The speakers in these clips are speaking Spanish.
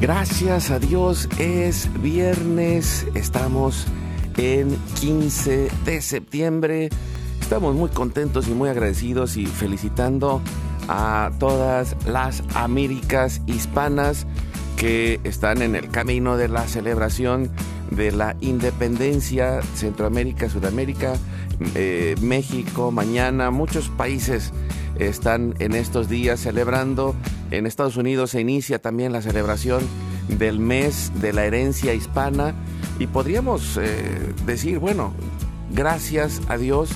Gracias a Dios es viernes, estamos en 15 de septiembre. Estamos muy contentos y muy agradecidos y felicitando a todas las Américas hispanas que están en el camino de la celebración de la independencia, Centroamérica, Sudamérica, eh, México, mañana, muchos países están en estos días celebrando. En Estados Unidos se inicia también la celebración del mes de la herencia hispana. Y podríamos eh, decir, bueno, gracias a Dios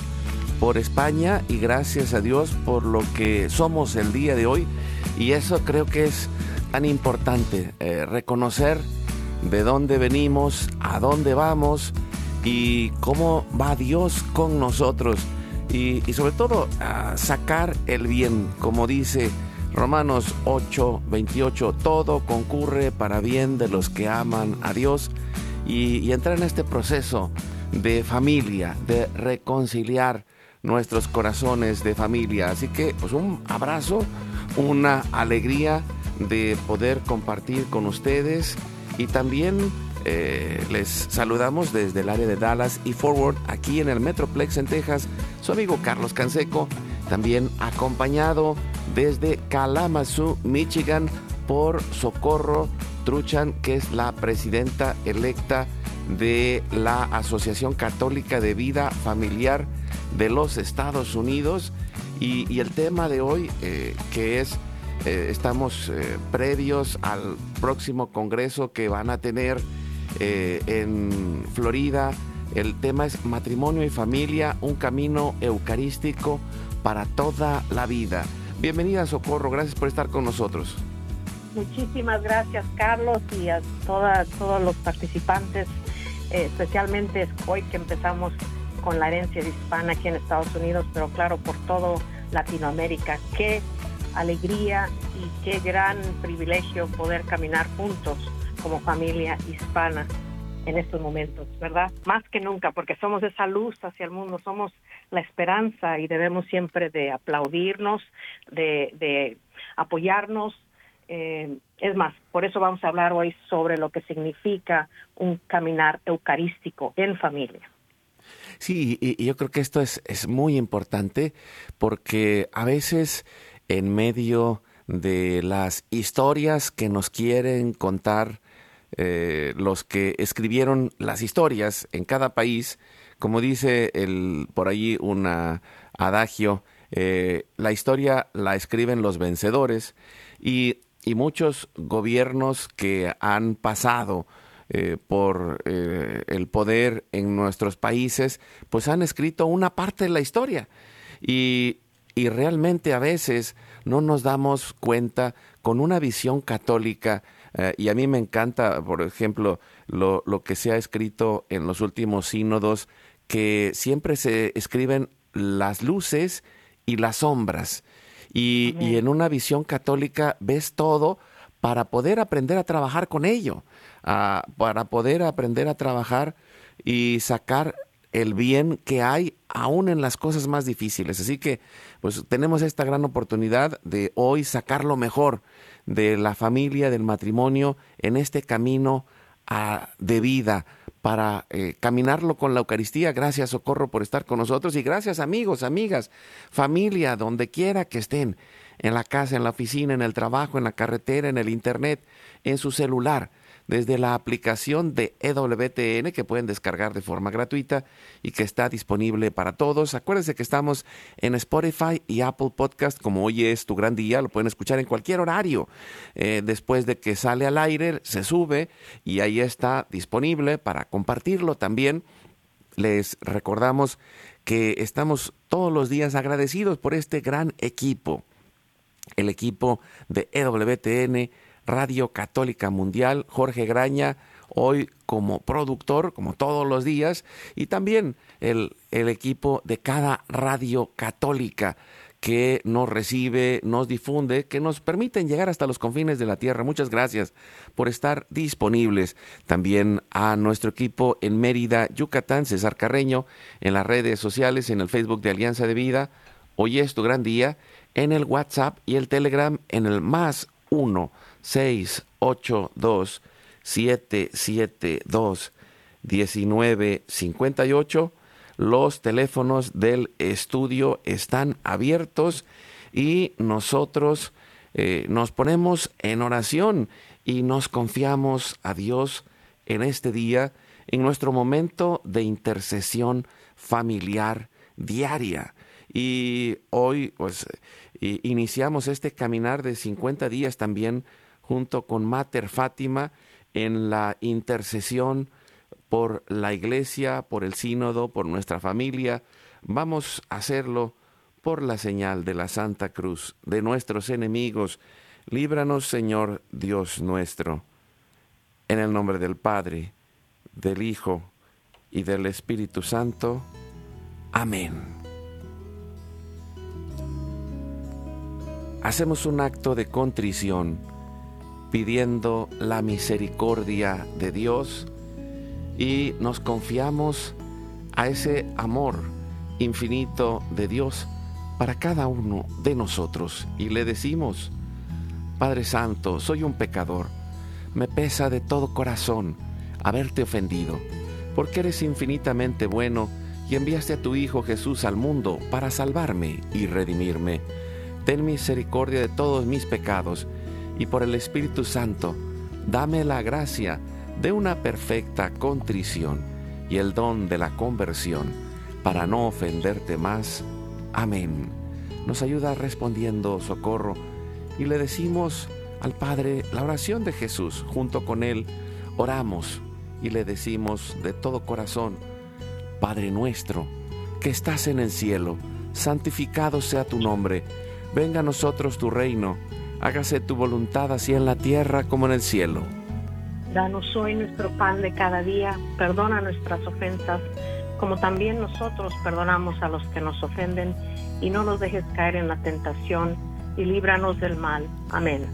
por España y gracias a Dios por lo que somos el día de hoy. Y eso creo que es tan importante, eh, reconocer de dónde venimos, a dónde vamos y cómo va Dios con nosotros y, sobre todo sacar el bien, como dice Romanos 8, 28, todo concurre para bien de los que aman a Dios y, entrar en este proceso de familia, de reconciliar nuestros corazones de familia. Así que pues un abrazo, una alegría de poder compartir con ustedes y también eh, les saludamos desde el área de Dallas y Forward, aquí en el Metroplex en Texas, su amigo Carlos Canseco, también acompañado desde Kalamazoo, Michigan, por Socorro Truchan, que es la presidenta electa de la Asociación Católica de Vida Familiar de los Estados Unidos. Y, el tema de hoy, eh, que es, eh, estamos previos al próximo Congreso que van a tener eh, en Florida. El tema es matrimonio y familia, un camino eucarístico para toda la vida. Bienvenida Socorro, gracias por estar con nosotros. Muchísimas gracias Carlos y a todos los participantes, eh, especialmente hoy que empezamos con la herencia hispana aquí en Estados Unidos, pero claro, por todo Latinoamérica. Qué alegría y qué gran privilegio poder caminar juntos como familia hispana en estos momentos, ¿verdad? Más que nunca, porque somos esa luz hacia el mundo, somos la esperanza y debemos siempre de aplaudirnos, de, apoyarnos. Eh, es más, por eso vamos a hablar hoy sobre lo que significa un caminar eucarístico en familia. Sí, y, yo creo que esto es, es muy importante porque a veces en medio de las historias que nos quieren contar eh, los que escribieron las historias en cada país, como dice el, por allí un adagio, eh, la historia la escriben los vencedores y, muchos gobiernos que han pasado eh, por el poder en nuestros países, pues han escrito una parte de la historia. Y, y realmente a veces no nos damos cuenta con una visión católica eh, y a mí me encanta, por ejemplo, lo, lo que se ha escrito en los últimos sínodos, que siempre se escriben las luces y las sombras. Y, y, en una visión católica ves todo para poder aprender a trabajar con ello, para poder aprender a trabajar y sacar el bien que hay aún en las cosas más difíciles. Así que pues tenemos esta gran oportunidad de hoy sacar lo mejor de la familia, del matrimonio, en este camino a, de vida para eh, caminarlo con la Eucaristía. Gracias, Socorro, por estar con nosotros y gracias, amigos, amigas, familia, donde quiera que estén, en la casa, en la oficina, en el trabajo, en la carretera, en el Internet, en su celular desde la aplicación de EWTN que pueden descargar de forma gratuita y que está disponible para todos. Acuérdense que estamos en Spotify y Apple Podcast como hoy es tu gran día, lo pueden escuchar en cualquier horario. Eh, después de que sale al aire, se sube y ahí está disponible para compartirlo también. Les recordamos que estamos todos los días agradecidos por este gran equipo, el equipo de EWTN Radio Católica Mundial, Jorge Graña, hoy como productor, como todos los días, y también el, el equipo de cada radio católica que nos recibe, nos difunde, que nos permiten llegar hasta los confines de la tierra. Muchas gracias por estar disponibles. También a nuestro equipo en Mérida, Yucatán, César Carreño, en las redes sociales, en el Facebook de Alianza de Vida. Hoy es tu gran día, en el WhatsApp y el Telegram en el más uno 682 772 1958. Los teléfonos del estudio están abiertos y nosotros eh, nos ponemos en oración y nos confiamos a Dios en este día, en nuestro momento de intercesión familiar diaria. Y hoy, pues, iniciamos este caminar de 50 días también junto con Mater Fátima en la intercesión por la iglesia, por el sínodo, por nuestra familia. Vamos a hacerlo por la señal de la Santa Cruz de nuestros enemigos. Líbranos, Señor Dios nuestro. En el nombre del Padre, del Hijo y del Espíritu Santo. Amén. Hacemos un acto de contrición pidiendo la misericordia de Dios y nos confiamos a ese amor infinito de Dios para cada uno de nosotros y le decimos, Padre Santo, soy un pecador, me pesa de todo corazón haberte ofendido, porque eres infinitamente bueno y enviaste a tu Hijo Jesús al mundo para salvarme y redimirme. Ten misericordia de todos mis pecados y por el Espíritu Santo, dame la gracia de una perfecta contrición y el don de la conversión para no ofenderte más. Amén. Nos ayuda respondiendo socorro y le decimos al Padre la oración de Jesús. Junto con Él oramos y le decimos de todo corazón, Padre nuestro, que estás en el cielo, santificado sea tu nombre, venga a nosotros tu reino hágase tu voluntad así en la tierra como en el cielo. Danos hoy nuestro pan de cada día, perdona nuestras ofensas, como también nosotros perdonamos a los que nos ofenden, y no nos dejes caer en la tentación, y líbranos del mal. Amén.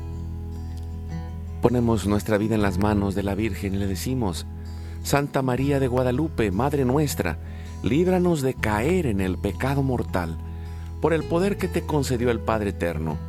Ponemos nuestra vida en las manos de la Virgen y le decimos, Santa María de Guadalupe, Madre nuestra, líbranos de caer en el pecado mortal, por el poder que te concedió el Padre Eterno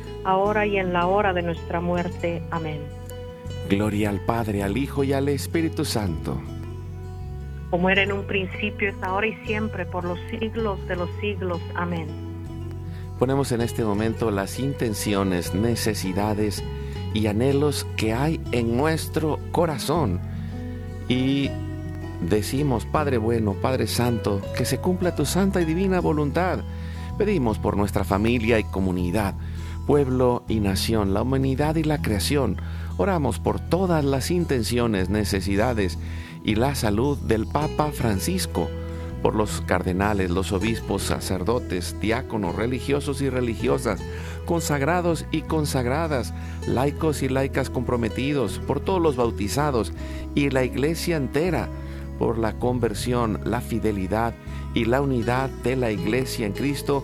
ahora y en la hora de nuestra muerte. Amén. Gloria al Padre, al Hijo y al Espíritu Santo. Como era en un principio, es ahora y siempre, por los siglos de los siglos. Amén. Ponemos en este momento las intenciones, necesidades y anhelos que hay en nuestro corazón y decimos, Padre bueno, Padre Santo, que se cumpla tu santa y divina voluntad. Pedimos por nuestra familia y comunidad, pueblo y nación, la humanidad y la creación. Oramos por todas las intenciones, necesidades y la salud del Papa Francisco, por los cardenales, los obispos, sacerdotes, diáconos, religiosos y religiosas, consagrados y consagradas, laicos y laicas comprometidos, por todos los bautizados y la iglesia entera, por la conversión, la fidelidad y la unidad de la iglesia en Cristo,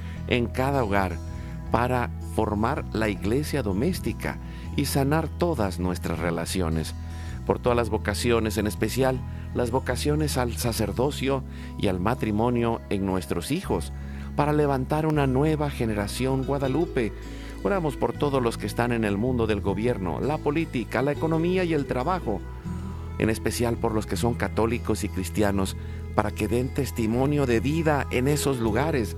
en cada hogar para formar la iglesia doméstica y sanar todas nuestras relaciones. Por todas las vocaciones, en especial las vocaciones al sacerdocio y al matrimonio en nuestros hijos, para levantar una nueva generación guadalupe. Oramos por todos los que están en el mundo del gobierno, la política, la economía y el trabajo, en especial por los que son católicos y cristianos, para que den testimonio de vida en esos lugares,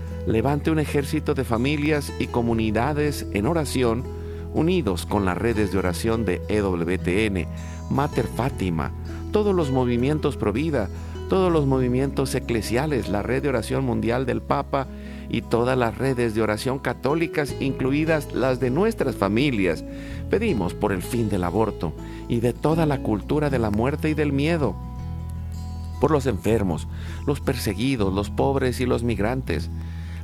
levante un ejército de familias y comunidades en oración, unidos con las redes de oración de EWTN, Mater Fátima, todos los movimientos Provida, todos los movimientos eclesiales, la red de oración mundial del Papa y todas las redes de oración católicas, incluidas las de nuestras familias. Pedimos por el fin del aborto y de toda la cultura de la muerte y del miedo, por los enfermos, los perseguidos, los pobres y los migrantes,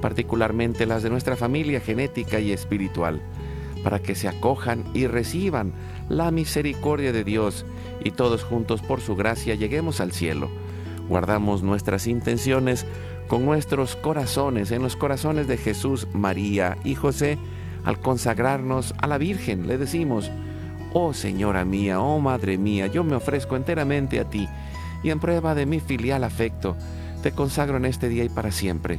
particularmente las de nuestra familia genética y espiritual, para que se acojan y reciban la misericordia de Dios y todos juntos por su gracia lleguemos al cielo. Guardamos nuestras intenciones con nuestros corazones en los corazones de Jesús, María y José. Al consagrarnos a la Virgen le decimos, Oh Señora mía, oh Madre mía, yo me ofrezco enteramente a ti y en prueba de mi filial afecto, te consagro en este día y para siempre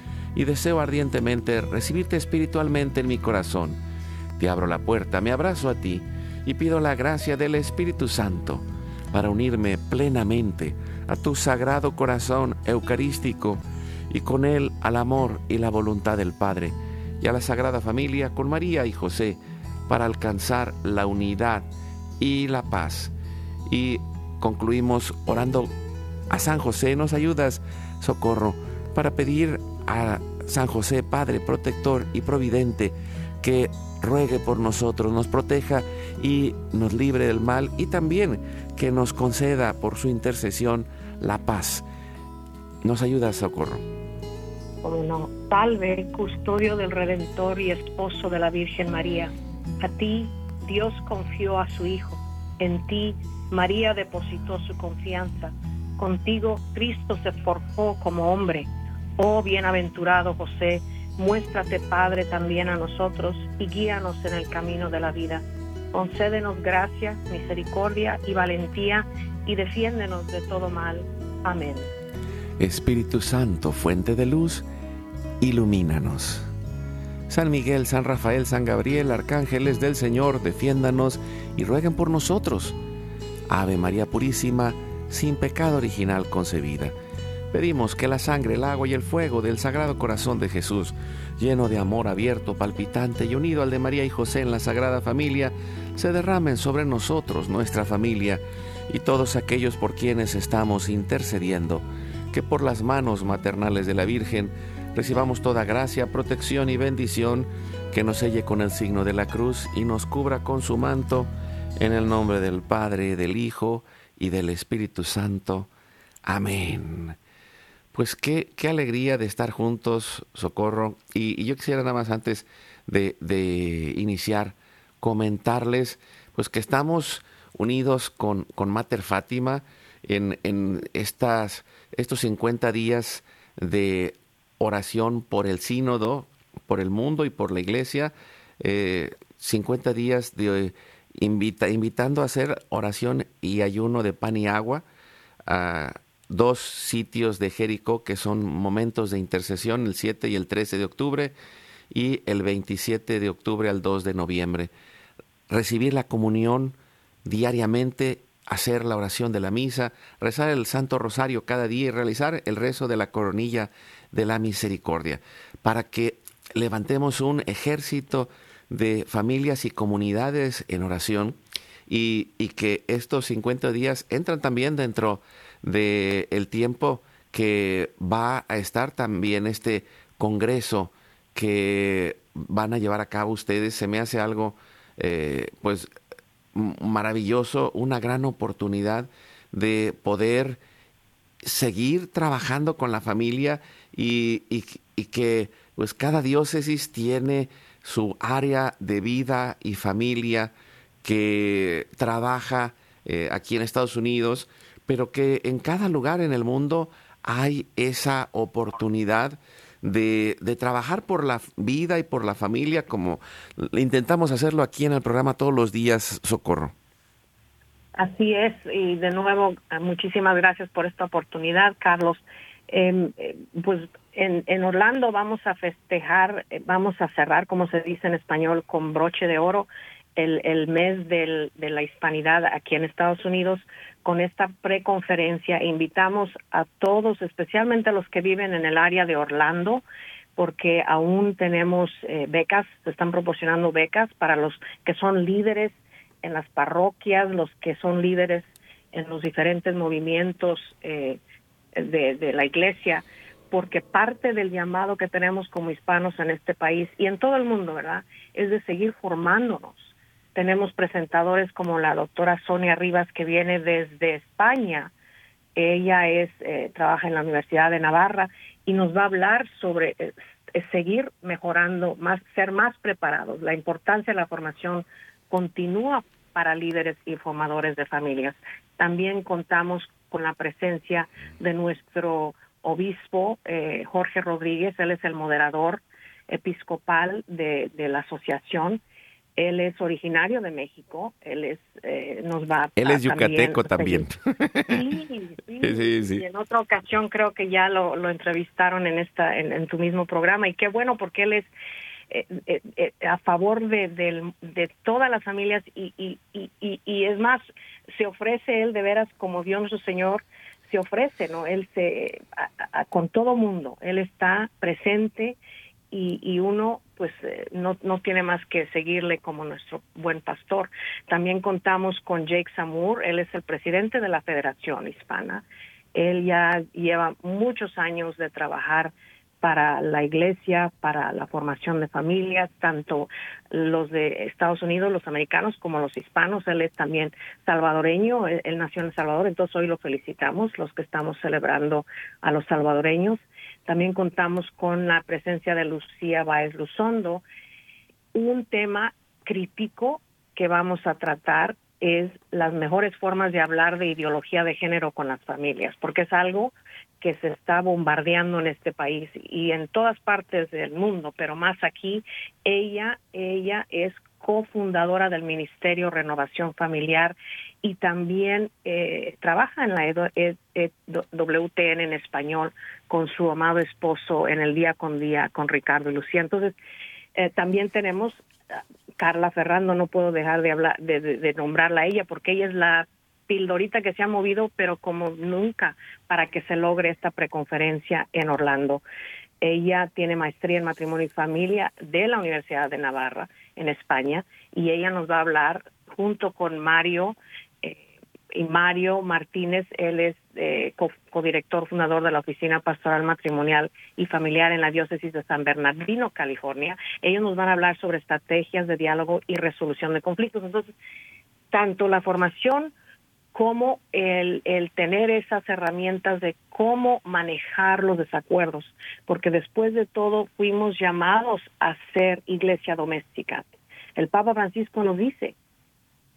y deseo ardientemente recibirte espiritualmente en mi corazón. Te abro la puerta, me abrazo a ti y pido la gracia del Espíritu Santo para unirme plenamente a tu sagrado corazón eucarístico y con él al amor y la voluntad del Padre y a la Sagrada Familia con María y José para alcanzar la unidad y la paz. Y concluimos orando a San José, nos ayudas, socorro, para pedir a San José, Padre protector y providente, que ruegue por nosotros, nos proteja y nos libre del mal y también que nos conceda por su intercesión la paz. Nos ayuda, Socorro. Bueno, salve, custodio del Redentor y esposo de la Virgen María. A ti Dios confió a su Hijo. En ti María depositó su confianza Contigo Cristo se forjó como hombre. Oh bienaventurado José, muéstrate Padre también a nosotros y guíanos en el camino de la vida. Concédenos gracia, misericordia y valentía y defiéndenos de todo mal. Amén. Espíritu Santo, fuente de luz, ilumínanos. San Miguel, San Rafael, San Gabriel, arcángeles del Señor, defiéndanos y rueguen por nosotros. Ave María Purísima, sin pecado original concebida. Pedimos que la sangre, el agua y el fuego del Sagrado Corazón de Jesús, lleno de amor abierto, palpitante y unido al de María y José en la Sagrada Familia, se derramen sobre nosotros, nuestra familia, y todos aquellos por quienes estamos intercediendo, que por las manos maternales de la Virgen recibamos toda gracia, protección y bendición, que nos selle con el signo de la cruz y nos cubra con su manto, en el nombre del Padre, del Hijo y del Espíritu Santo. Amén. Pues qué, qué alegría de estar juntos, Socorro. Y, yo quisiera nada más antes de, de, iniciar comentarles pues que estamos unidos con, con Mater Fátima en, en estas, estos 50 días de oración por el sínodo, por el mundo y por la iglesia. 50 eh, días de invita, invitando a hacer oración y ayuno de pan y agua dos sitios de Jericó que son momentos de intercesión, el 7 y el 13 de octubre y el 27 de octubre al 2 de noviembre. Recibir la comunión diariamente, hacer la oración de la misa, rezar el Santo Rosario cada día y realizar el rezo de la coronilla de la misericordia, para que levantemos un ejército de familias y comunidades en oración y, que estos 50 días entran también dentro del el tiempo que va a estar también este congreso que van a llevar a cabo ustedes. Se me hace algo eh, pues maravilloso, una gran oportunidad de poder seguir trabajando con la familia y, y que pues cada diócesis tiene su área de vida y familia que trabaja eh, aquí en Estados Unidos, pero que en cada lugar en el mundo hay esa oportunidad de, de, trabajar por la vida y por la familia, como intentamos hacerlo aquí en el programa todos los días, Socorro. Así es, y de nuevo, muchísimas gracias por esta oportunidad, Carlos. Em, eh, pues en, en, Orlando vamos a festejar, eh, vamos a cerrar, como se dice en español, con broche de oro el, el mes del, de la hispanidad aquí en Estados Unidos con esta preconferencia. Invitamos a todos, especialmente a los que viven en el área de Orlando, porque aún tenemos eh, becas, se están proporcionando becas para los que son líderes en las parroquias, los que son líderes en los diferentes movimientos eh, de, la iglesia, porque parte del llamado que tenemos como hispanos en este país y en todo el mundo, ¿verdad? Es de seguir formándonos. Tenemos presentadores como la doctora Sonia Rivas que viene desde España. Ella es eh, trabaja en la Universidad de Navarra y nos va a hablar sobre eh, seguir mejorando, más ser más preparados. La importancia de la formación continúa para líderes y formadores de familias. También contamos con la presencia de nuestro obispo eh, Jorge Rodríguez, él es el moderador episcopal de, la asociación. Él es originario de México, él es, eh, nos va Él es yucateco también. Sí, sí, sí, Y en otra ocasión creo que ya lo, lo entrevistaron en esta, en tu mismo programa y qué bueno porque él es eh, eh, eh, a favor de, de, todas las familias y, y, y, y, es más, se ofrece él de veras como Dios nuestro Señor, se ofrece, ¿no? Él se, con todo mundo, él está presente y, y uno pues no, no tiene más que seguirle como nuestro buen pastor. También contamos con Jake Samur, él es el presidente de la Federación Hispana. Él ya lleva muchos años de trabajar para la iglesia, para la formación de familias, tanto los de Estados Unidos, los americanos, como los hispanos. Él es también salvadoreño, él, nació en El Salvador, entonces hoy lo felicitamos, los que estamos celebrando a los salvadoreños. También contamos con la presencia de Lucía Baez Luzondo, un tema crítico que vamos a tratar es las mejores formas de hablar de ideología de género con las familias, porque es algo que se está bombardeando en este país y en todas partes del mundo, pero más aquí, ella, ella es cofundadora del Ministerio Renovación Familiar y también eh, trabaja en la e e WTN en español con su amado esposo en el día con día con Ricardo y Lucía. Entonces, eh, también tenemos Carla Ferrando, no puedo dejar de hablar, de, nombrarla a ella, porque ella es la pildorita que se ha movido, pero como nunca, para que se logre esta preconferencia en Orlando. Ella tiene maestría en matrimonio y familia de la Universidad de Navarra, en España, y ella nos va a hablar junto con Mario y Mario Martínez, él es eh, codirector fundador de la Oficina Pastoral Matrimonial y Familiar en la Diócesis de San Bernardino, California. Ellos nos van a hablar sobre estrategias de diálogo y resolución de conflictos. Entonces, tanto la formación como el, el tener esas herramientas de cómo manejar los desacuerdos, porque después de todo fuimos llamados a ser iglesia doméstica. El Papa Francisco nos dice,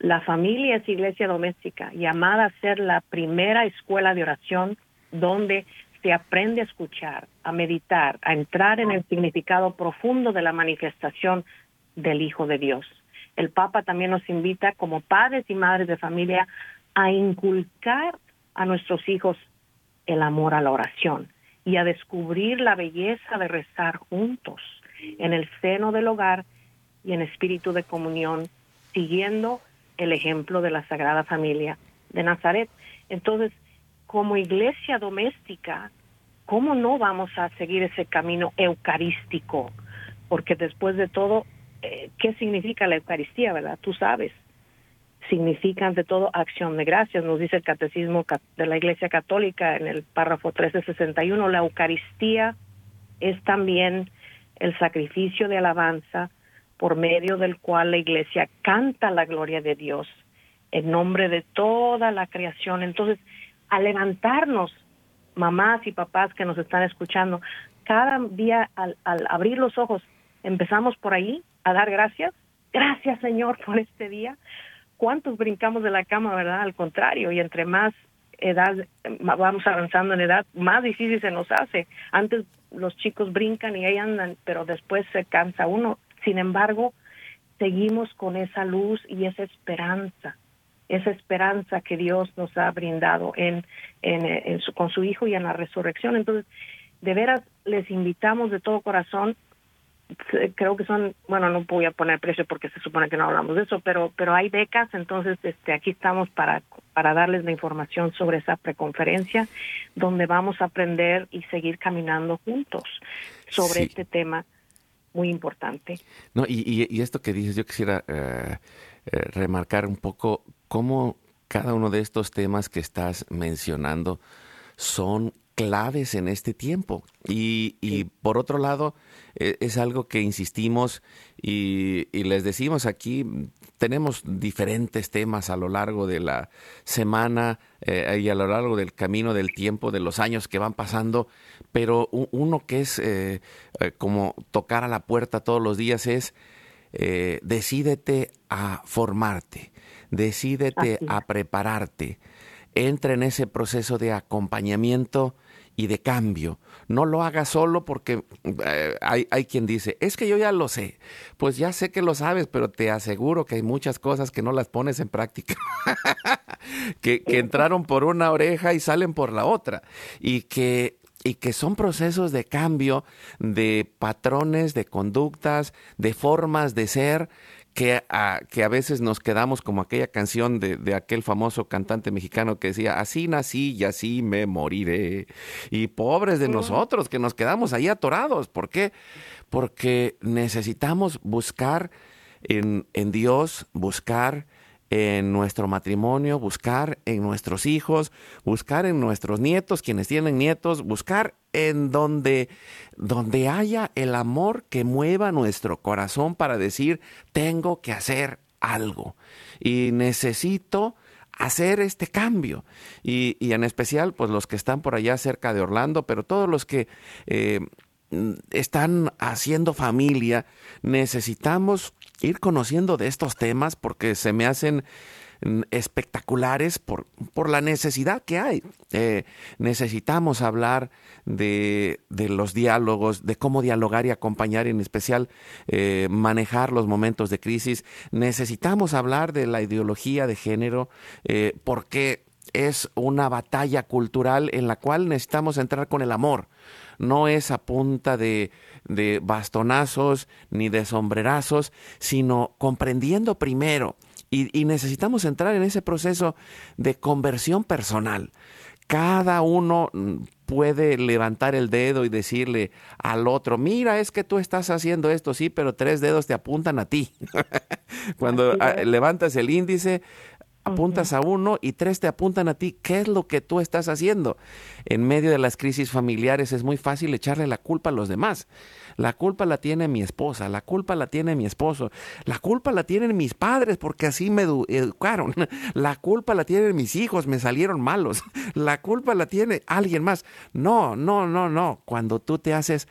la familia es iglesia doméstica, llamada a ser la primera escuela de oración donde se aprende a escuchar, a meditar, a entrar en el significado profundo de la manifestación del Hijo de Dios. El Papa también nos invita como padres y madres de familia a inculcar a nuestros hijos el amor a la oración y a descubrir la belleza de rezar juntos en el seno del hogar y en espíritu de comunión, siguiendo el ejemplo de la Sagrada Familia de Nazaret. Entonces, como iglesia doméstica, ¿cómo no vamos a seguir ese camino eucarístico? Porque después de todo, eh, ¿qué significa la Eucaristía, verdad? Tú sabes. Significa ante todo acción de gracias, nos dice el Catecismo de la Iglesia Católica en el párrafo 1361. La Eucaristía es también el sacrificio de alabanza por medio del cual la iglesia canta la gloria de Dios en nombre de toda la creación. Entonces, al levantarnos, mamás y papás que nos están escuchando, cada día al, abrir los ojos, empezamos por ahí a dar gracias. Gracias Señor por este día. ¿Cuántos brincamos de la cama, verdad? Al contrario, y entre más edad vamos avanzando en edad, más difícil se nos hace. Antes los chicos brincan y ahí andan, pero después se cansa uno sin embargo, seguimos con esa luz y esa esperanza, esa esperanza que Dios nos ha brindado en, en, su, con su Hijo y en la resurrección. Entonces, de veras, les invitamos de todo corazón creo que son, bueno, no voy a poner precio porque se supone que no hablamos de eso, pero pero hay becas, entonces este aquí estamos para para darles la información sobre esa preconferencia donde vamos a aprender y seguir caminando juntos sobre este tema muy importante. No, y, esto que dices, yo quisiera eh, eh, remarcar un poco cómo cada uno de estos temas que estás mencionando son claves en este tiempo. Y, y por otro lado, e, es algo que insistimos y, les decimos aquí, tenemos diferentes temas a lo largo de la semana eh, y a lo largo del camino del tiempo, de los años que van pasando, pero uno que es eh, eh, como tocar a la puerta todos los días es decídete a formarte, decídete a prepararte, entra en ese proceso de acompañamiento y de cambio. No lo hagas solo porque eh, hay, hay, quien dice, es que yo ya lo sé. Pues ya sé que lo sabes, pero te aseguro que hay muchas cosas que no las pones en práctica. que, que entraron por una oreja y salen por la otra. Y que y que son procesos de cambio de patrones, de conductas, de formas de ser que a, que a veces nos quedamos como aquella canción de, de, aquel famoso cantante mexicano que decía, así nací y así me moriré. Y pobres de nosotros que nos quedamos ahí atorados. ¿Por qué? Porque necesitamos buscar en, en Dios, buscar en nuestro matrimonio, buscar en nuestros hijos, buscar en nuestros nietos, quienes tienen nietos, buscar en donde, donde haya el amor que mueva nuestro corazón para decir, tengo que hacer algo y necesito hacer este cambio. Y, en especial, pues los que están por allá cerca de Orlando, pero todos los que eh, están haciendo familia, necesitamos ir conociendo de estos temas porque se me hacen mm, espectaculares por, por la necesidad que hay. Eh, necesitamos hablar de, de, los diálogos, de cómo dialogar y acompañar, en especial eh, manejar los momentos de crisis. Necesitamos hablar de la ideología de género, eh, porque es una batalla cultural en la cual necesitamos entrar con el amor. No es a punta de, de bastonazos ni de sombrerazos, sino comprendiendo primero. Y, y necesitamos entrar en ese proceso de conversión personal. Cada uno mm, puede levantar el dedo y decirle al otro, mira, es que tú estás haciendo esto, sí, pero tres dedos te apuntan a ti. Cuando ah, levantas el índice, apuntas a uno y tres te apuntan a ti. ¿Qué es lo que tú estás haciendo? En medio de las crisis familiares es muy fácil echarle la culpa a los demás. La culpa la tiene mi esposa, la culpa la tiene mi esposo, la culpa la tienen mis padres porque así me educaron, la culpa la tienen mis hijos, me salieron malos, la culpa la tiene alguien más. No, no, no, no. Cuando tú te haces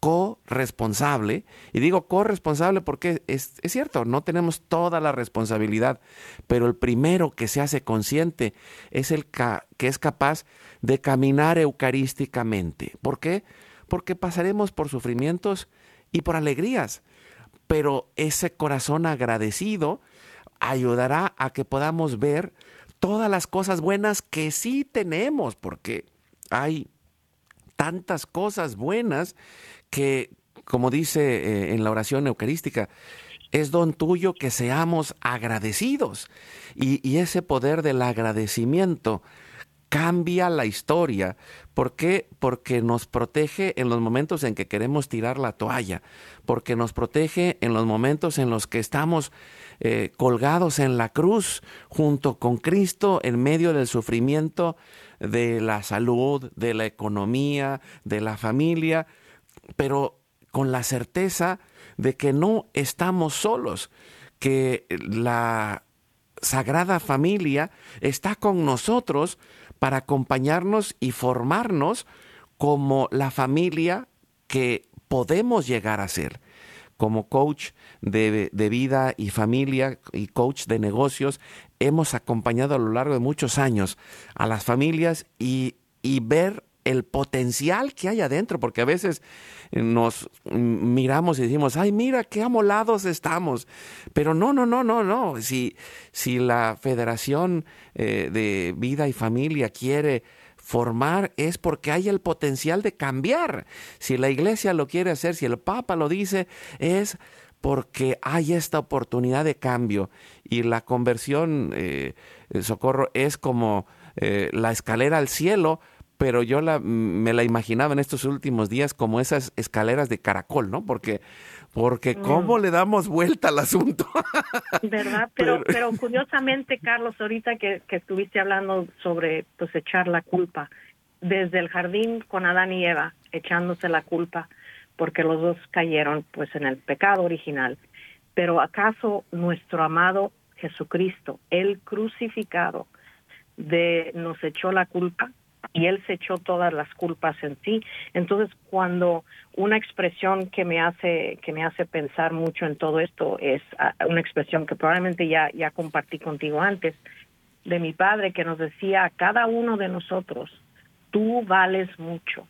corresponsable. Y digo corresponsable porque es, es, cierto, no tenemos toda la responsabilidad, pero el primero que se hace consciente es el que es capaz de caminar eucarísticamente. ¿Por qué? Porque pasaremos por sufrimientos y por alegrías, pero ese corazón agradecido ayudará a que podamos ver todas las cosas buenas que sí tenemos, porque hay tantas cosas buenas que, como dice eh, en la oración eucarística, es don tuyo que seamos agradecidos. Y, y, ese poder del agradecimiento cambia la historia. ¿Por qué? Porque nos protege en los momentos en que queremos tirar la toalla, porque nos protege en los momentos en los que estamos eh, colgados en la cruz junto con Cristo en medio del sufrimiento de la salud, de la economía, de la familia pero con la certeza de que no estamos solos, que la Sagrada Familia está con nosotros para acompañarnos y formarnos como la familia que podemos llegar a ser. Como coach de, de, vida y familia y coach de negocios, hemos acompañado a lo largo de muchos años a las familias y, y ver el potencial que hay adentro, porque a veces nos miramos y decimos, ay, mira qué amolados estamos. Pero no, no, no, no, no. Si, si la Federación eh, de Vida y Familia quiere formar es porque hay el potencial de cambiar. Si la iglesia lo quiere hacer, si el Papa lo dice, es porque hay esta oportunidad de cambio. Y la conversión, eh, socorro, es como eh, la escalera al cielo pero yo la, me la imaginaba en estos últimos días como esas escaleras de caracol, ¿no? Porque, porque mm. cómo le damos vuelta al asunto. ¿Verdad? Pero, pero, curiosamente, Carlos, ahorita que, que estuviste hablando sobre pues echar la culpa, desde el jardín con Adán y Eva, echándose la culpa, porque los dos cayeron pues en el pecado original. Pero acaso nuestro amado Jesucristo, el crucificado, de nos echó la culpa y él se echó todas las culpas en sí. Entonces, cuando una expresión que me hace que me hace pensar mucho en todo esto es ah, una expresión que probablemente ya ya compartí contigo antes de mi padre que nos decía a cada uno de nosotros, tú vales mucho.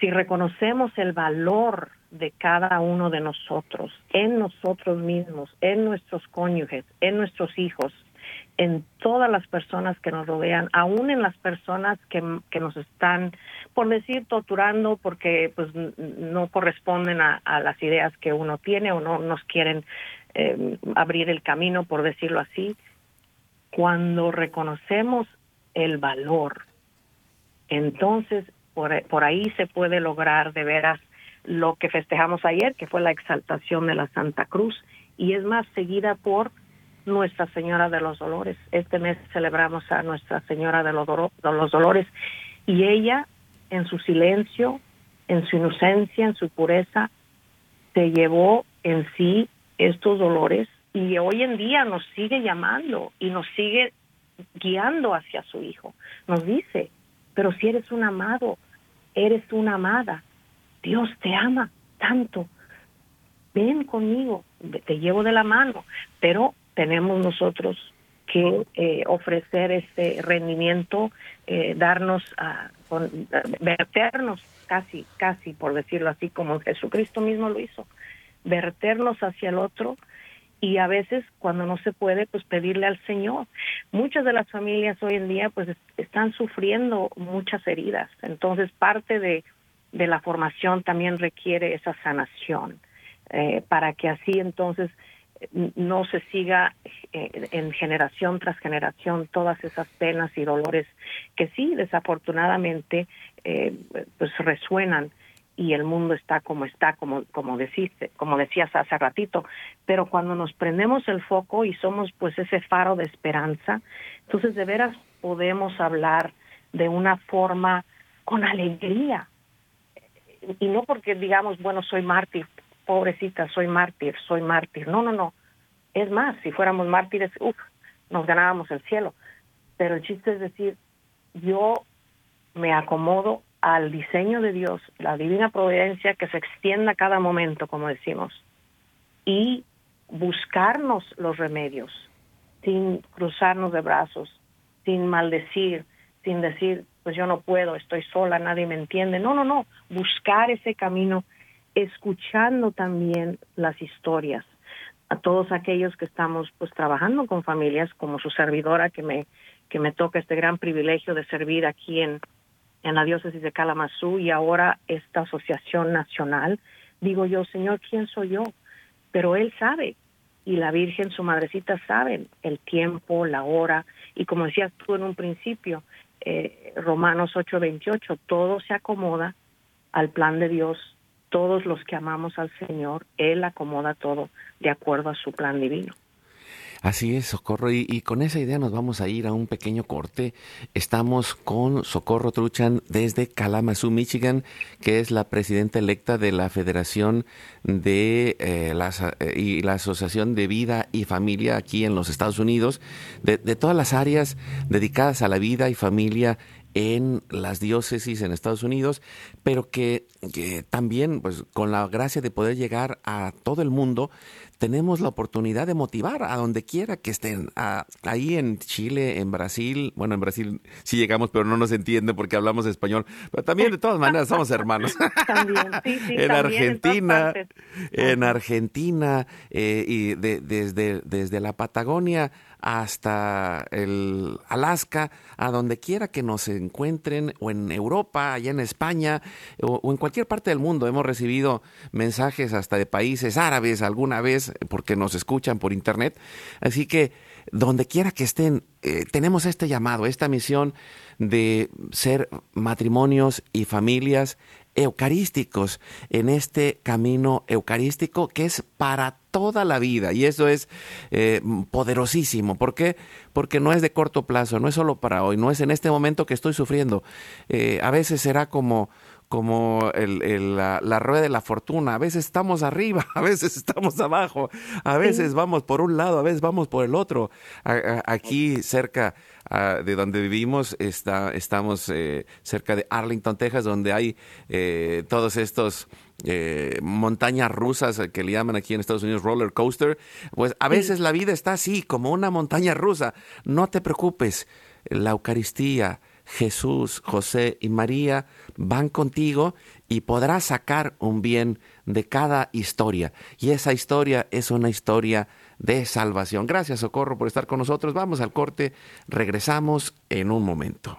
Si reconocemos el valor de cada uno de nosotros, en nosotros mismos, en nuestros cónyuges, en nuestros hijos, en todas las personas que nos rodean, aún en las personas que, que nos están, por decir, torturando porque pues no corresponden a, las ideas que uno tiene o no nos quieren eh, abrir el camino, por decirlo así. Cuando reconocemos el valor, entonces por, por ahí se puede lograr de veras lo que festejamos ayer, que fue la exaltación de la Santa Cruz, y es más seguida por nuestra Señora de los Dolores. Este mes celebramos a Nuestra Señora de los, Dolores y ella, en su silencio, en su inocencia, en su pureza, se llevó en sí estos dolores y hoy en día nos sigue llamando y nos sigue guiando hacia su Hijo. Nos dice, pero si eres un amado, eres una amada, Dios te ama tanto, ven conmigo, te llevo de la mano, pero tenemos nosotros que eh, ofrecer este rendimiento, eh, darnos, a, verternos casi, casi por decirlo así, como Jesucristo mismo lo hizo, verternos hacia el otro y a veces cuando no se puede, pues pedirle al Señor. Muchas de las familias hoy en día pues están sufriendo muchas heridas, entonces parte de, de la formación también requiere esa sanación, eh, para que así entonces no se siga eh, en generación tras generación todas esas penas y dolores que sí, desafortunadamente, eh, pues resuenan y el mundo está como está, como, como, deciste, como decías hace ratito, pero cuando nos prendemos el foco y somos pues ese faro de esperanza, entonces de veras podemos hablar de una forma con alegría. Y no porque digamos, bueno, soy mártir, pobrecita, soy mártir, soy mártir. No, no, no. Es más, si fuéramos mártires, uff, nos ganábamos el cielo. Pero el chiste es decir, yo me acomodo al diseño de Dios, la divina providencia que se extienda a cada momento, como decimos, y buscarnos los remedios, sin cruzarnos de brazos, sin maldecir, sin decir, pues yo no puedo, estoy sola, nadie me entiende. No, no, no, buscar ese camino, escuchando también las historias, a todos aquellos que estamos pues trabajando con familias como su servidora que me que me toca este gran privilegio de servir aquí en en la diócesis de Kalamazoo y ahora esta asociación nacional, digo yo, Señor, ¿quién soy yo? Pero Él sabe y la Virgen, su madrecita, saben el tiempo, la hora. Y como decías tú en un principio, eh, Romanos 8:28, todo se acomoda al plan de Dios todos los que amamos al Señor, Él acomoda todo de acuerdo a su plan divino. Así es, Socorro. Y, con esa idea nos vamos a ir a un pequeño corte. Estamos con Socorro Truchan desde Kalamazoo, Michigan, que es la presidenta electa de la Federación de eh, la, eh, y la Asociación de Vida y Familia aquí en los Estados Unidos, de, de todas las áreas dedicadas a la vida y familia en las diócesis en Estados Unidos, pero que, también, pues, con la gracia de poder llegar a todo el mundo, tenemos la oportunidad de motivar a donde quiera que estén. ahí en Chile, en Brasil, bueno, en Brasil sí llegamos, pero no nos entiende porque hablamos español, pero también de todas maneras somos hermanos. También, sí, sí, en, Argentina, en, Argentina, y desde, desde la Patagonia hasta el Alaska, a donde quiera que nos encuentren, o en Europa, allá en España, o, en cualquier parte del mundo. Hemos recibido mensajes hasta de países árabes alguna vez, porque nos escuchan por internet. Así que donde quiera que estén, eh, tenemos este llamado, esta misión de ser matrimonios y familias eucarísticos en este camino eucarístico que es para toda la vida y eso es eh, poderosísimo. ¿Por qué? Porque no es de corto plazo, no es solo para hoy, no es en este momento que estoy sufriendo. Eh, a veces será como como la, rueda de la fortuna. A veces estamos arriba, a veces estamos abajo, a veces vamos por un lado, a veces vamos por el otro. aquí cerca de donde vivimos está, estamos eh, cerca de Arlington, Texas, donde hay eh, todos estos... Eh, montañas rusas que le llaman aquí en Estados Unidos roller coaster, pues a veces la vida está así, como una montaña rusa. No te preocupes, la Eucaristía, Jesús, José y María van contigo y podrás sacar un bien de cada historia. Y esa historia es una historia de salvación. Gracias, Socorro, por estar con nosotros. Vamos al corte, regresamos en un momento.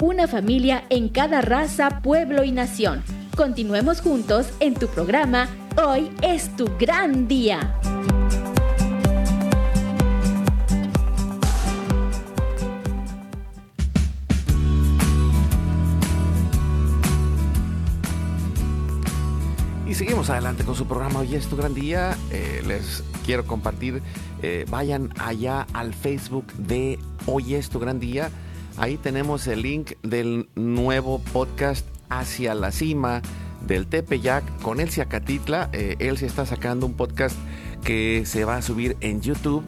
una familia en cada raza, pueblo y nación. Continuemos juntos en tu programa Hoy es tu gran día. Y seguimos adelante con su programa Hoy es tu gran día. Eh, les quiero compartir, eh, vayan allá al Facebook de Hoy es tu gran día Ahí tenemos el link del nuevo podcast Hacia la Cima del Tepeyac con Elsia Catitla. Eh, está sacando un podcast que se va a subir en YouTube.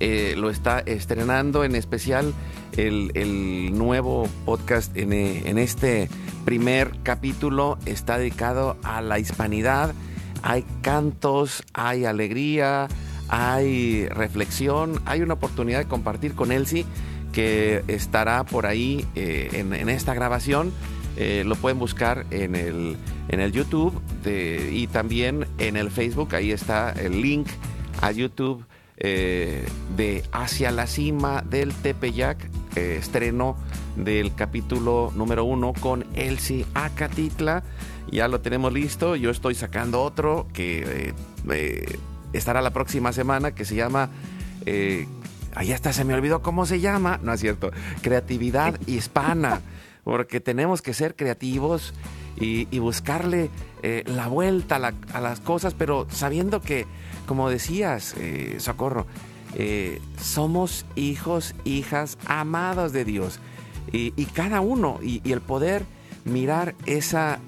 Eh, lo está estrenando en especial el, nuevo podcast en, eh, en, este primer capítulo está dedicado a la hispanidad. Hay cantos, hay alegría, hay reflexión, hay una oportunidad de compartir con Elsie que estará por ahí eh, en, esta grabación. Eh, lo pueden buscar en el, en el YouTube y también en el Facebook. Ahí está el link a YouTube eh, de Hacia la Cima del Tepeyac, estreno del capítulo número uno con Elsie Acatitla. Ya lo tenemos listo. Yo estoy sacando otro que estará la próxima semana que se llama Ahí hasta se me olvidó cómo se llama. No es cierto. Creatividad hispana. Porque tenemos que ser creativos y, buscarle eh, la vuelta a, las cosas, pero sabiendo que, como decías, eh, Socorro, eh, somos hijos, hijas amados de Dios. Y, cada uno, y, y, el poder mirar esa,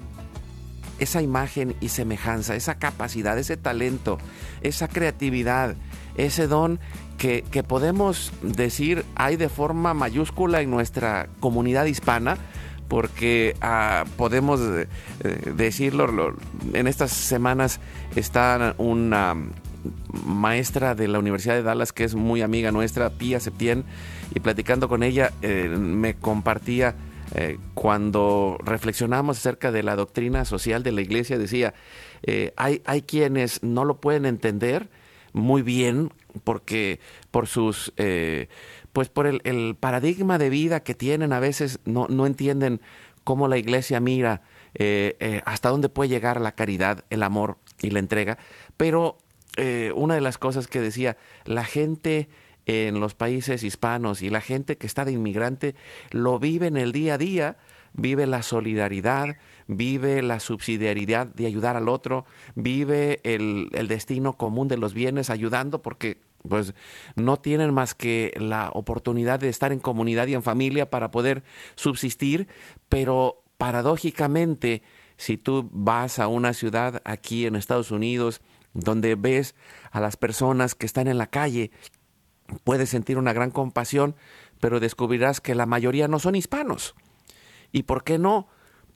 esa imagen y semejanza, esa capacidad, ese talento, esa creatividad, ese don que, podemos decir hay de forma mayúscula en nuestra comunidad hispana, porque ah, podemos eh, decirlo, en estas semanas está una maestra de la Universidad de Dallas que es muy amiga nuestra, Pía Septién, y platicando con ella eh, me compartía eh, cuando reflexionamos acerca de la doctrina social de la iglesia, decía, hay, hay quienes no lo pueden entender muy bien porque por sus, eh, pues por el, paradigma de vida que tienen, a veces no, no entienden cómo la iglesia mira eh, eh, hasta dónde puede llegar la caridad, el amor y la entrega. Pero una de las cosas que decía, la gente en los países hispanos y la gente que está de inmigrante lo vive en el día a día, vive la solidaridad, vive la subsidiariedad de ayudar al otro, vive el, destino común de los bienes ayudando porque pues no tienen más que la oportunidad de estar en comunidad y en familia para poder subsistir, pero paradójicamente, si tú vas a una ciudad aquí en Estados Unidos, donde ves a las personas que están en la calle, puedes sentir una gran compasión, pero descubrirás que la mayoría no son hispanos. ¿Y por qué no?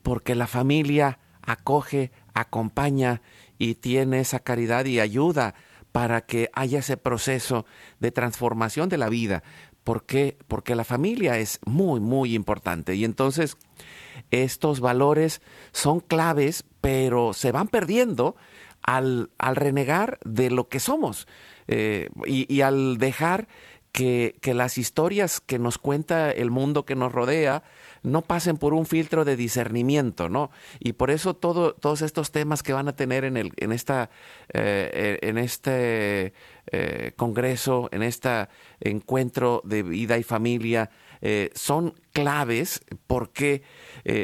porque la familia acoge, acompaña y tiene esa caridad y ayuda para que haya ese proceso de transformación de la vida. ¿Por qué? Porque la familia es muy, muy importante. Y entonces estos valores son claves, pero se van perdiendo al, renegar de lo que somos eh, y, al dejar que, que, las historias que nos cuenta el mundo que nos rodea no pasen por un filtro de discernimiento, ¿no? Y por eso todo, todos estos temas que van a tener en, el, en, esta, eh, en este eh, congreso, en este encuentro de vida y familia, son claves porque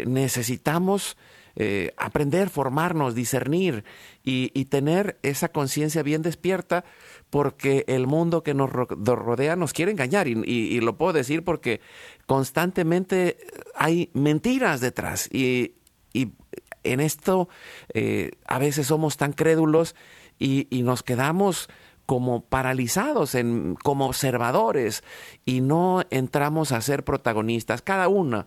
necesitamos eh, aprender, formarnos, discernir y, tener esa conciencia bien despierta porque el mundo que nos rodea nos quiere engañar y, lo puedo decir porque constantemente hay mentiras detrás y, en esto eh, a veces somos tan crédulos y, nos quedamos como paralizados, en, como observadores y no entramos a ser protagonistas. Cada uno,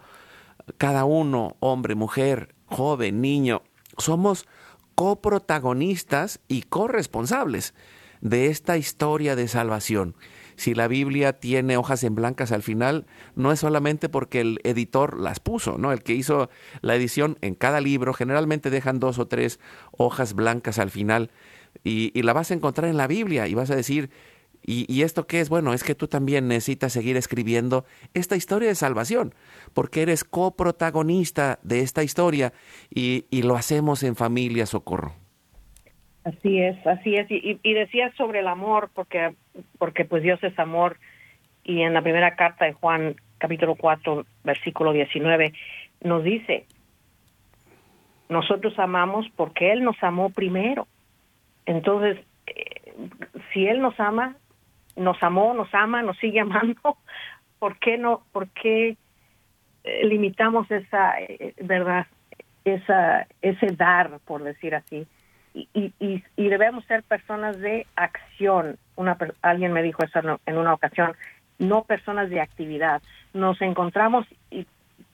cada uno, hombre, mujer, joven, niño, somos coprotagonistas y corresponsables de esta historia de salvación. Si la Biblia tiene hojas en blancas al final, no es solamente porque el editor las puso, ¿no? El que hizo la edición en cada libro, generalmente dejan dos o tres hojas blancas al final, y, y la vas a encontrar en la Biblia y vas a decir, ¿Y, esto qué es? Bueno, es que tú también necesitas seguir escribiendo esta historia de salvación, porque eres coprotagonista de esta historia y, lo hacemos en familia Socorro. Así es, así es. Y, y, decías sobre el amor, porque, porque pues Dios es amor. Y en la primera carta de Juan, capítulo 4, versículo 19, nos dice, nosotros amamos porque Él nos amó primero. Entonces, eh, si Él nos ama, nos amó, nos ama, nos sigue amando, ¿por qué no, por qué eh, limitamos esa, eh, verdad, esa, ese dar, por decir así? Y, y, y, debemos ser personas de acción. Una, alguien me dijo eso en una ocasión, no personas de actividad. Nos encontramos y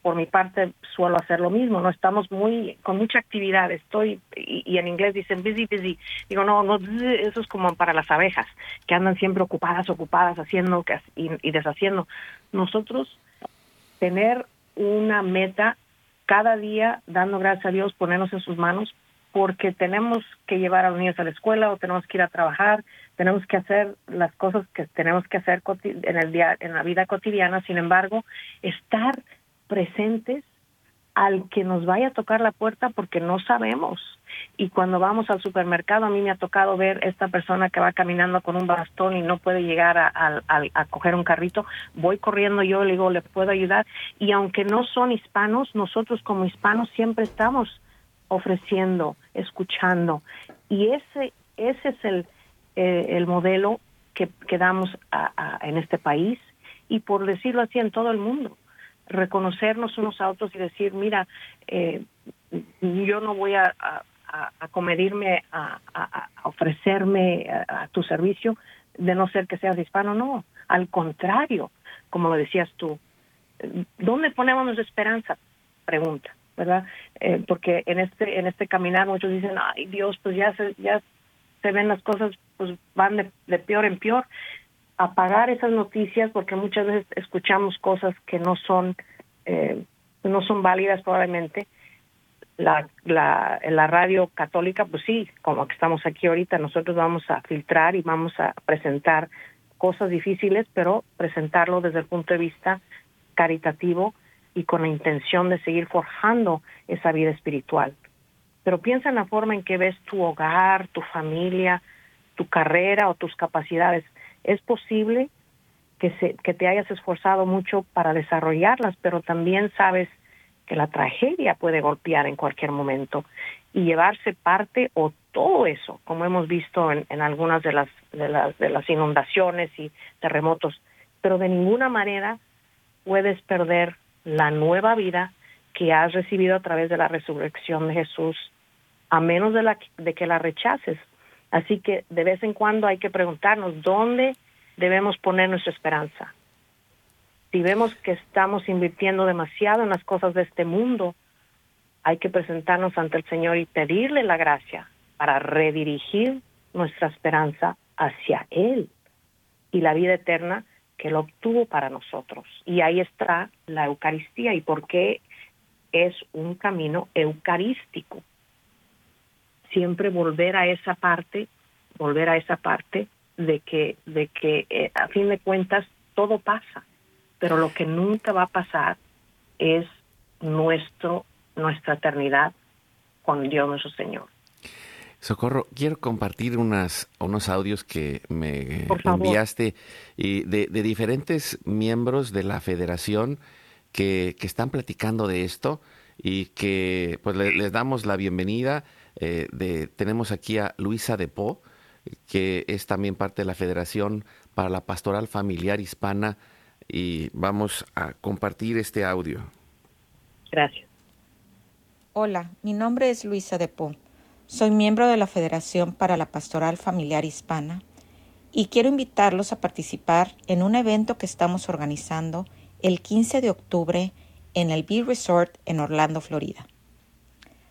por mi parte suelo hacer lo mismo, no estamos muy con mucha actividad, estoy y, en inglés dicen busy busy. Digo, no, no eso es como para las abejas que andan siempre ocupadas, ocupadas haciendo y, y deshaciendo. Nosotros tener una meta cada día dando gracias a Dios, ponernos en sus manos porque tenemos que llevar a los niños a la escuela o tenemos que ir a trabajar, tenemos que hacer las cosas que tenemos que hacer en el día en la vida cotidiana, sin embargo, estar presentes al que nos vaya a tocar la puerta porque no sabemos. Y cuando vamos al supermercado, a mí me ha tocado ver esta persona que va caminando con un bastón y no puede llegar a, a, coger un carrito, voy corriendo yo, le digo, le puedo ayudar. Y aunque no son hispanos, nosotros como hispanos siempre estamos ofreciendo, escuchando. Y ese, ese es el, eh, el modelo que, que damos en este país y por decirlo así en todo el mundo reconocernos unos a otros y decir, mira, eh, yo no voy a, a, comedirme, a, ofrecerme a, tu servicio de no ser que seas hispano, no, al contrario, como lo decías tú, ¿dónde ponemos nuestra esperanza? Pregunta, ¿verdad? Eh, porque en este en este caminar muchos dicen, ay Dios, pues ya se, ya se ven las cosas, pues van de peor en peor apagar esas noticias porque muchas veces escuchamos cosas que no son eh, no son válidas probablemente. La, la, la radio católica pues sí como que estamos aquí ahorita nosotros vamos a filtrar y vamos a presentar cosas difíciles pero presentarlo desde el punto de vista caritativo y con la intención de seguir forjando esa vida espiritual. Pero piensa en la forma en que ves tu hogar tu familia tu carrera o tus capacidades es posible que, se, que te hayas esforzado mucho para desarrollarlas, pero también sabes que la tragedia puede golpear en cualquier momento y llevarse parte o todo eso, como hemos visto en, algunas de las, de las, de las inundaciones y terremotos, pero de ninguna manera puedes perder la nueva vida que has recibido a través de la resurrección de Jesús, a menos de, la, de que la rechaces. Así que de vez en cuando hay que preguntarnos dónde debemos poner nuestra esperanza. Si vemos que estamos invirtiendo demasiado en las cosas de este mundo, hay que presentarnos ante el Señor y pedirle la gracia para redirigir nuestra esperanza hacia Él y la vida eterna que Él obtuvo para nosotros. Y ahí está la Eucaristía y por qué es un camino eucarístico siempre volver a esa parte, volver a esa parte de que, de que eh, a fin de cuentas todo pasa, pero lo que nunca va a pasar es nuestro, nuestra eternidad con Dios nuestro Señor. Socorro, quiero compartir unas, unos audios que me enviaste y de, de, diferentes miembros de la federación que, que, están platicando de esto y que pues les damos la bienvenida. Eh, de, tenemos aquí a Luisa de Po, que es también parte de la Federación para la Pastoral Familiar Hispana y vamos a compartir este audio. Gracias. Hola, mi nombre es Luisa de Po soy miembro de la Federación para la Pastoral Familiar Hispana y quiero invitarlos a participar en un evento que estamos organizando el 15 de octubre en el Bee Resort en Orlando, Florida.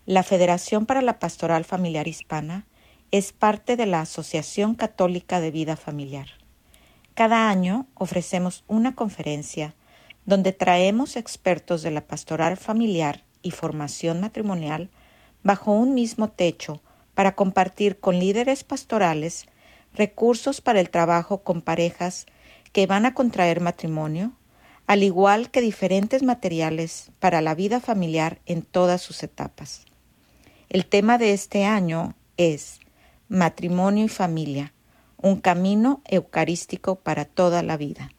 La Federación para la Pastoral Familiar Hispana es parte de la Asociación Católica de Vida Familiar. Cada año ofrecemos una conferencia donde traemos expertos de la pastoral familiar y formación matrimonial bajo un mismo techo para compartir con líderes pastorales recursos para el trabajo con parejas que van a contraer matrimonio, al igual que diferentes materiales para la vida familiar en todas sus etapas. El tema de este año es Matrimonio y Familia, un camino eucarístico para toda la vida.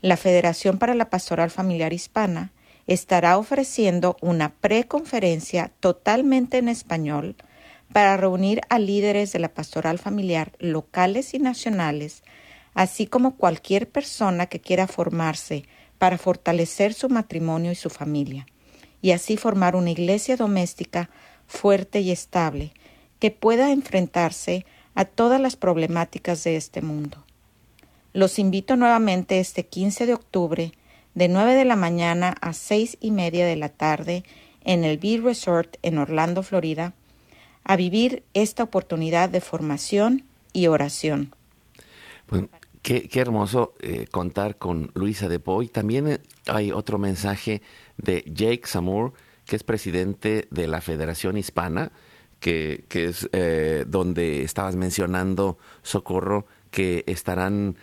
La Federación para la Pastoral Familiar Hispana estará ofreciendo una preconferencia totalmente en español para reunir a líderes de la pastoral familiar locales y nacionales, así como cualquier persona que quiera formarse para fortalecer su matrimonio y su familia, y así formar una iglesia doméstica fuerte y estable que pueda enfrentarse a todas las problemáticas de este mundo. Los invito nuevamente este 15 de octubre de 9 de la mañana a 6 y media de la tarde en el Bee Resort en Orlando, Florida, a vivir esta oportunidad de formación y oración. Pues, qué, hermoso eh, contar con Luisa de Poy. También eh, hay otro mensaje de Jake Samur, que es presidente de la Federación Hispana, que, que es eh, donde estabas mencionando, Socorro, que estarán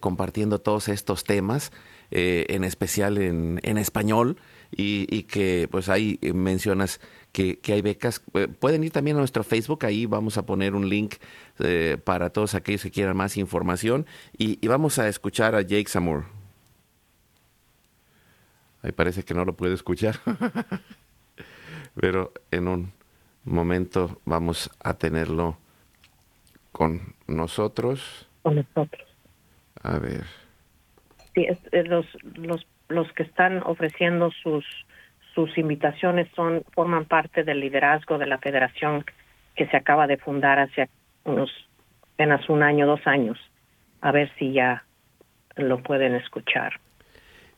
compartiendo todos estos temas. Eh, en especial en, en español, y, que pues ahí mencionas que, hay becas. Eh, pueden ir también a nuestro Facebook, ahí vamos a poner un link eh, para todos aquellos que quieran más información. Y, vamos a escuchar a Jake Samur. Ahí parece que no lo puede escuchar, pero en un momento vamos a tenerlo con nosotros. Con nosotros. A ver sí, eh, los, los, los que están ofreciendo sus, sus invitaciones son, forman parte del liderazgo de la federación que se acaba de fundar hace unos apenas un año, dos años. A ver si ya lo pueden escuchar.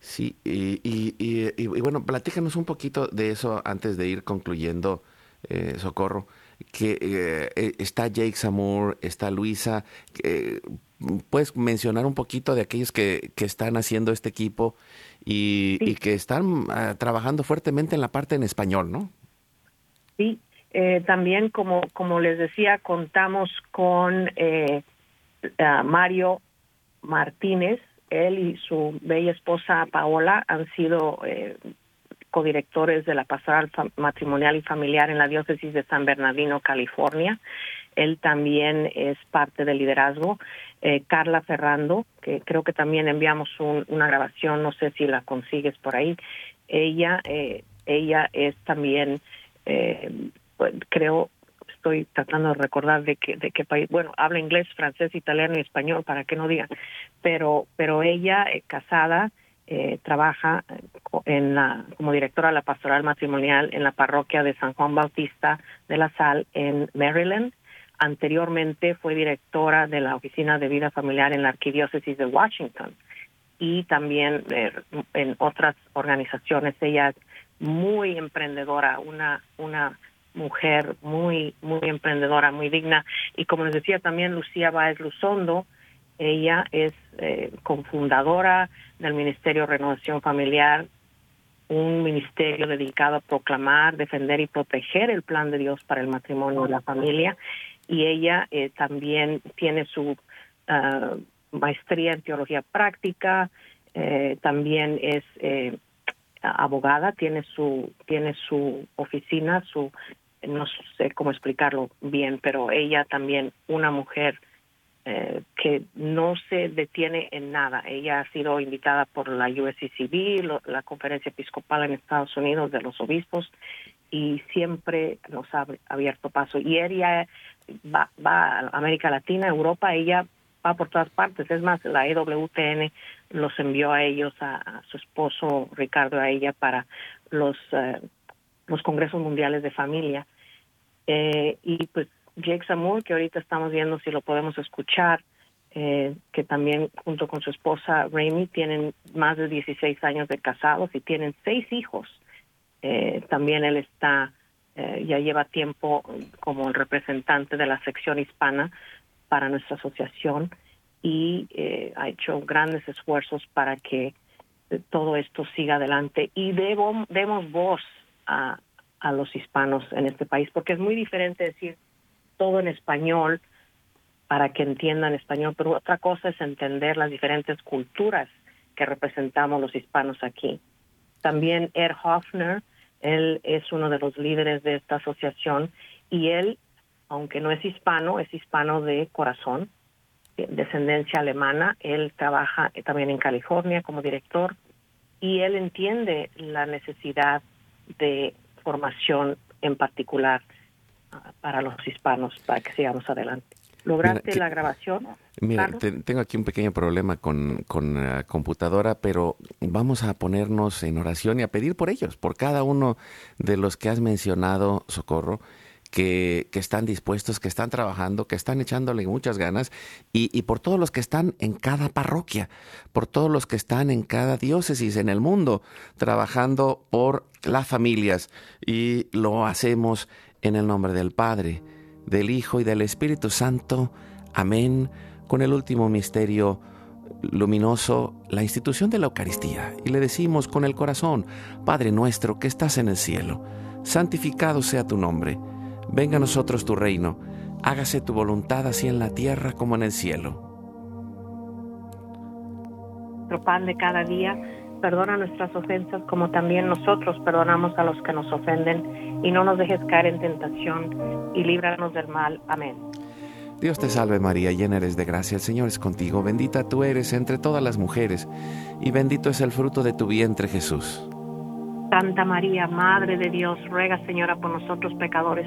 Sí, y, y, y, bueno, platícanos un poquito de eso antes de ir concluyendo, eh, Socorro. Que eh, está Jake Samur, está Luisa. ¿Puedes mencionar un poquito de aquellos que, que están haciendo este equipo y, que están ah, trabajando fuertemente en la parte en español, no? Sí, eh, también como, como les decía, contamos con eh, Mario Martínez, él y su bella esposa Paola han sido eh, codirectores de la pastoral matrimonial y familiar en la diócesis de San Bernardino, California. Él también es parte del liderazgo eh, Carla Ferrando, que creo que también enviamos una grabación, no sé si la consigues por ahí. Ella, eh, ella es también, eh, pues, creo, estoy tratando de recordar de qué, de qué país, bueno, habla inglés, francés, italiano y español, para que no digan, pero, pero ella, casada, trabaja en la, como directora de la pastoral matrimonial en la parroquia de San Juan Bautista de la Sal en Maryland Anteriormente fue directora de la Oficina de Vida Familiar en la Arquidiócesis de Washington y también eh, en otras organizaciones. Ella es muy emprendedora, una, una mujer muy, muy emprendedora, muy digna. Y como les decía también Lucía Báez Luzondo, ella es eh, cofundadora del Ministerio Renovación Familiar un ministerio dedicado a proclamar, defender y proteger el plan de Dios para el matrimonio y la familia. Y ella eh, también tiene su ah, maestría en teología práctica, eh, también es eh, abogada, tiene su tiene su oficina, su no sé cómo explicarlo bien, pero ella también una mujer eh, que no se detiene en nada. Ella ha sido invitada por la USCCB, la Conferencia Episcopal en Estados Unidos de los Obispos, y siempre nos ha abierto paso. Y ella va, a América Latina, Europa, ella va por todas partes. Es más, la EWTN los envió a ellos, a, su esposo Ricardo, a ella, para los, eh, los congresos mundiales de familia. Eh, y pues Jake Samur, que ahorita estamos viendo si lo podemos escuchar, eh, que también junto con su esposa Rami tienen más de 16 años de casados y tienen seis hijos. Eh, también él está, eh, ya lleva tiempo como el representante de la sección hispana para nuestra asociación y ha hecho grandes esfuerzos para que todo esto siga adelante y debo, demos voz a, a los hispanos en este país, porque es muy diferente decir todo en español para que entiendan español, pero otra cosa es entender las diferentes culturas que representamos los hispanos aquí. También Ed Hoffner, él es uno de los líderes de esta asociación y él, aunque no es hispano, es hispano de corazón, descendencia alemana. Él trabaja también en California como director y él entiende la necesidad de formación en particular para los hispanos, para que sigamos adelante. ¿Lograste la grabación? Mira, tengo aquí un pequeño problema con, la computadora, pero vamos a ponernos en oración y a pedir por ellos, por cada uno de los que has mencionado, Socorro, que, están dispuestos, que están trabajando, que están echándole muchas ganas, y, por todos los que están en cada parroquia, por todos los que están en cada diócesis en el mundo, trabajando por las familias, y lo hacemos en el nombre del Padre, del Hijo y del Espíritu Santo. Amén. Con el último misterio luminoso, la institución de la Eucaristía. Y le decimos con el corazón, Padre nuestro que estás en el cielo, santificado sea tu nombre. Venga a nosotros tu reino. Hágase tu voluntad así en la tierra como en el cielo. Nuestro pan de cada día Perdona nuestras ofensas como también nosotros perdonamos a los que nos ofenden y no nos dejes caer en tentación y líbranos del mal. Amén. Dios te salve María, llena eres de gracia, el Señor es contigo, bendita tú eres entre todas las mujeres y bendito es el fruto de tu vientre Jesús. Santa María, Madre de Dios, ruega Señora por nosotros pecadores,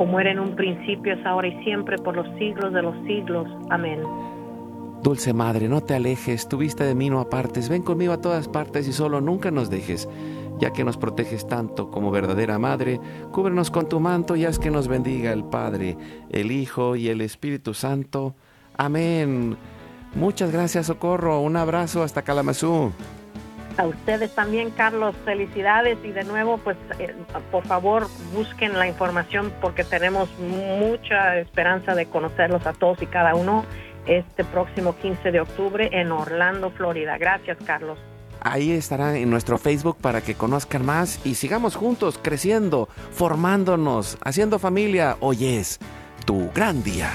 como era en un principio, es ahora y siempre, por los siglos de los siglos. Amén. Dulce Madre, no te alejes, tu vista de mí no apartes, ven conmigo a todas partes y solo nunca nos dejes, ya que nos proteges tanto como verdadera Madre, cúbrenos con tu manto y haz que nos bendiga el Padre, el Hijo y el Espíritu Santo. Amén. Muchas gracias, Socorro. Un abrazo hasta Kalamazoo. A ustedes también, Carlos, felicidades y de nuevo, pues eh, por favor busquen la información porque tenemos mucha esperanza de conocerlos a todos y cada uno este próximo 15 de octubre en Orlando, Florida. Gracias, Carlos. Ahí estará en nuestro Facebook para que conozcan más y sigamos juntos creciendo, formándonos, haciendo familia. Hoy es tu gran día.